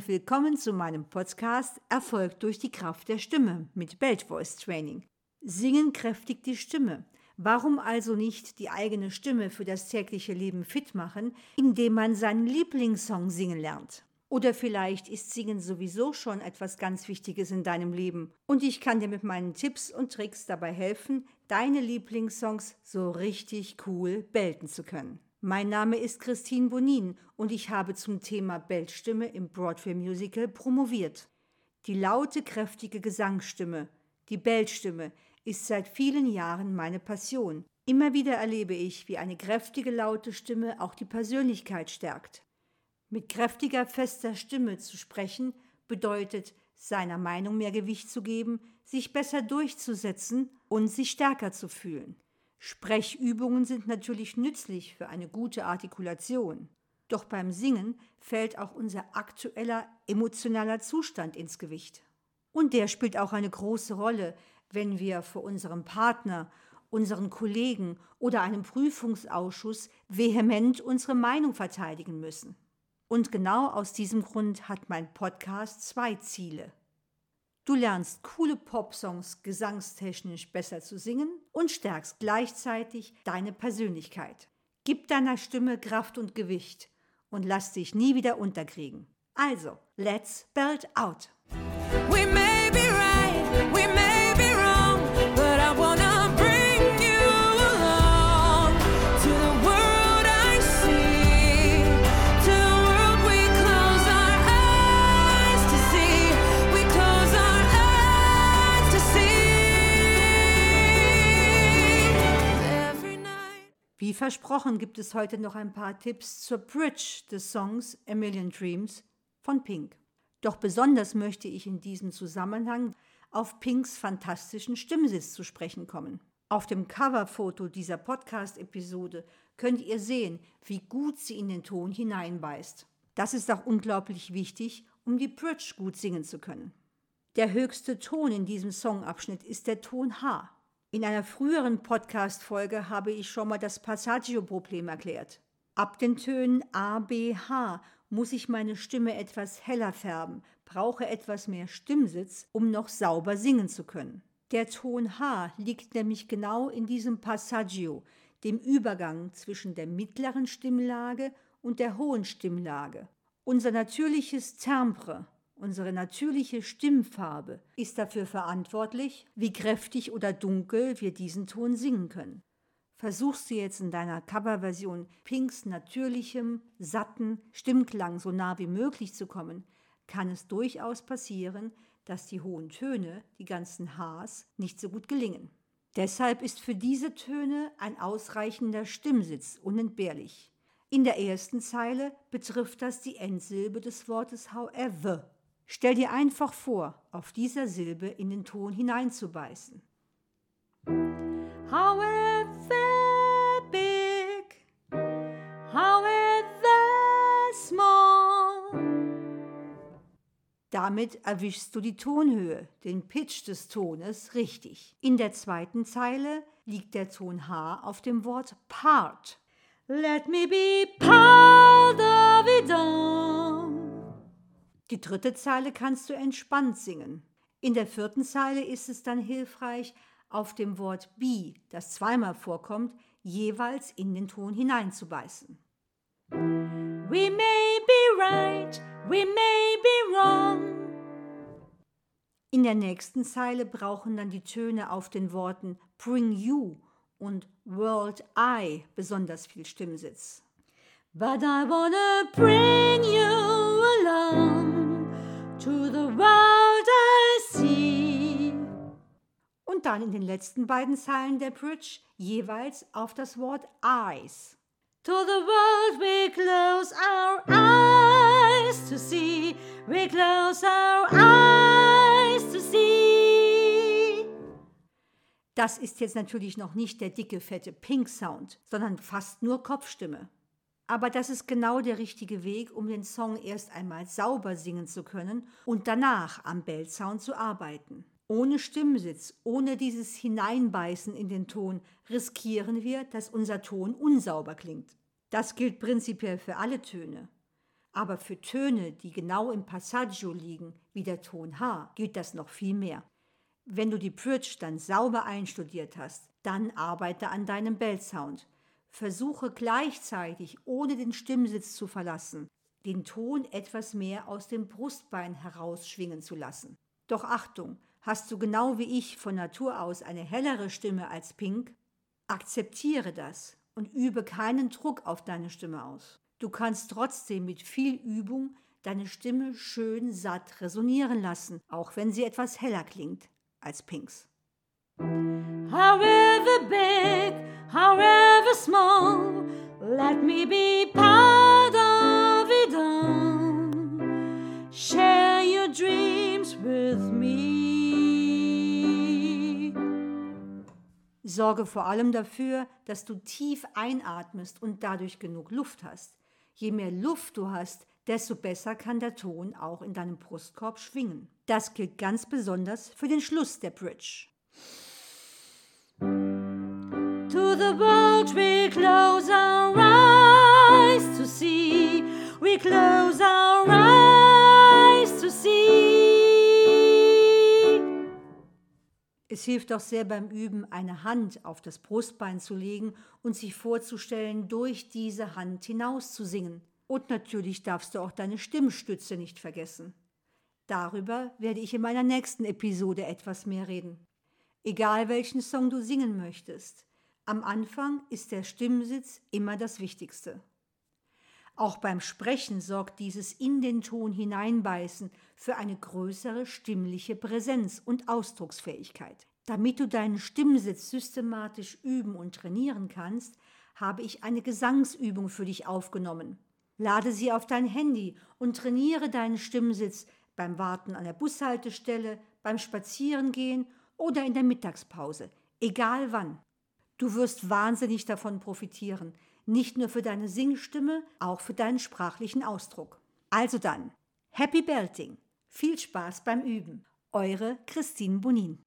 und willkommen zu meinem Podcast Erfolg durch die Kraft der Stimme mit Belt Voice Training. Singen kräftigt die Stimme. Warum also nicht die eigene Stimme für das tägliche Leben fit machen, indem man seinen Lieblingssong singen lernt? Oder vielleicht ist Singen sowieso schon etwas ganz Wichtiges in deinem Leben und ich kann dir mit meinen Tipps und Tricks dabei helfen, deine Lieblingssongs so richtig cool belten zu können. Mein Name ist Christine Bonin und ich habe zum Thema Beltstimme im Broadway Musical promoviert. Die laute, kräftige Gesangsstimme, die Beltstimme, ist seit vielen Jahren meine Passion. Immer wieder erlebe ich, wie eine kräftige, laute Stimme auch die Persönlichkeit stärkt. Mit kräftiger, fester Stimme zu sprechen bedeutet, seiner Meinung mehr Gewicht zu geben, sich besser durchzusetzen und sich stärker zu fühlen. Sprechübungen sind natürlich nützlich für eine gute Artikulation. Doch beim Singen fällt auch unser aktueller emotionaler Zustand ins Gewicht. Und der spielt auch eine große Rolle, wenn wir vor unserem Partner, unseren Kollegen oder einem Prüfungsausschuss vehement unsere Meinung verteidigen müssen. Und genau aus diesem Grund hat mein Podcast zwei Ziele. Du lernst coole Popsongs gesangstechnisch besser zu singen und stärkst gleichzeitig deine Persönlichkeit. Gib deiner Stimme Kraft und Gewicht und lass dich nie wieder unterkriegen. Also, let's belt out. Versprochen gibt es heute noch ein paar Tipps zur Bridge des Songs A Million Dreams von Pink. Doch besonders möchte ich in diesem Zusammenhang auf Pinks fantastischen Stimmsitz zu sprechen kommen. Auf dem Coverfoto dieser Podcast-Episode könnt ihr sehen, wie gut sie in den Ton hineinbeißt. Das ist auch unglaublich wichtig, um die Bridge gut singen zu können. Der höchste Ton in diesem Songabschnitt ist der Ton H. In einer früheren Podcast-Folge habe ich schon mal das Passaggio-Problem erklärt. Ab den Tönen A, B, H muss ich meine Stimme etwas heller färben, brauche etwas mehr Stimmsitz, um noch sauber singen zu können. Der Ton H liegt nämlich genau in diesem Passaggio, dem Übergang zwischen der mittleren Stimmlage und der hohen Stimmlage. Unser natürliches Timbre, Unsere natürliche Stimmfarbe ist dafür verantwortlich, wie kräftig oder dunkel wir diesen Ton singen können. Versuchst du jetzt in deiner Coverversion Pinks natürlichem, satten Stimmklang so nah wie möglich zu kommen, kann es durchaus passieren, dass die hohen Töne, die ganzen Hs, nicht so gut gelingen. Deshalb ist für diese Töne ein ausreichender Stimmsitz unentbehrlich. In der ersten Zeile betrifft das die Endsilbe des Wortes however. Stell dir einfach vor, auf dieser Silbe in den Ton hineinzubeißen. However big, however small. Damit erwischst du die Tonhöhe, den Pitch des Tones richtig. In der zweiten Zeile liegt der Ton H auf dem Wort part. Let me be part of it all. Die dritte Zeile kannst du entspannt singen. In der vierten Zeile ist es dann hilfreich, auf dem Wort be, das zweimal vorkommt, jeweils in den Ton hineinzubeißen. We may be right, we may be wrong. In der nächsten Zeile brauchen dann die Töne auf den Worten bring you und world I besonders viel Stimmsitz. But I wanna bring you along to the world I see. Und dann in den letzten beiden Zeilen der Bridge jeweils auf das Wort eyes. To the world we close our eyes to see. We close our eyes to see. Das ist jetzt natürlich noch nicht der dicke, fette Pink Sound, sondern fast nur Kopfstimme. Aber das ist genau der richtige Weg, um den Song erst einmal sauber singen zu können und danach am Bellsound zu arbeiten. Ohne Stimmsitz, ohne dieses Hineinbeißen in den Ton riskieren wir, dass unser Ton unsauber klingt. Das gilt prinzipiell für alle Töne. Aber für Töne, die genau im Passaggio liegen, wie der Ton H, gilt das noch viel mehr. Wenn du die Bridge dann sauber einstudiert hast, dann arbeite an deinem Bellsound. Versuche gleichzeitig, ohne den Stimmsitz zu verlassen, den Ton etwas mehr aus dem Brustbein herausschwingen zu lassen. Doch Achtung, hast du genau wie ich von Natur aus eine hellere Stimme als Pink? Akzeptiere das und übe keinen Druck auf deine Stimme aus. Du kannst trotzdem mit viel Übung deine Stimme schön satt resonieren lassen, auch wenn sie etwas heller klingt als Pinks. However big, however let me be part of it all. Share your dreams with me. Sorge vor allem dafür, dass du tief einatmest und dadurch genug Luft hast. Je mehr Luft du hast, desto besser kann der Ton auch in deinem Brustkorb schwingen. Das gilt ganz besonders für den Schluss der Bridge. To the world we close our we close our eyes to see. Es hilft auch sehr beim Üben, eine Hand auf das Brustbein zu legen und sich vorzustellen, durch diese Hand hinaus zu singen. Und natürlich darfst du auch deine Stimmstütze nicht vergessen. Darüber werde ich in meiner nächsten Episode etwas mehr reden. Egal welchen Song du singen möchtest, am Anfang ist der Stimmsitz immer das Wichtigste. Auch beim Sprechen sorgt dieses in den Ton hineinbeißen für eine größere stimmliche Präsenz und Ausdrucksfähigkeit. Damit du deinen Stimmsitz systematisch üben und trainieren kannst, habe ich eine Gesangsübung für dich aufgenommen. Lade sie auf dein Handy und trainiere deinen Stimmsitz beim Warten an der Bushaltestelle, beim Spazierengehen oder in der Mittagspause, egal wann. Du wirst wahnsinnig davon profitieren, nicht nur für deine Singstimme, auch für deinen sprachlichen Ausdruck. Also dann, Happy Belting! Viel Spaß beim Üben. Eure Christine Bonin.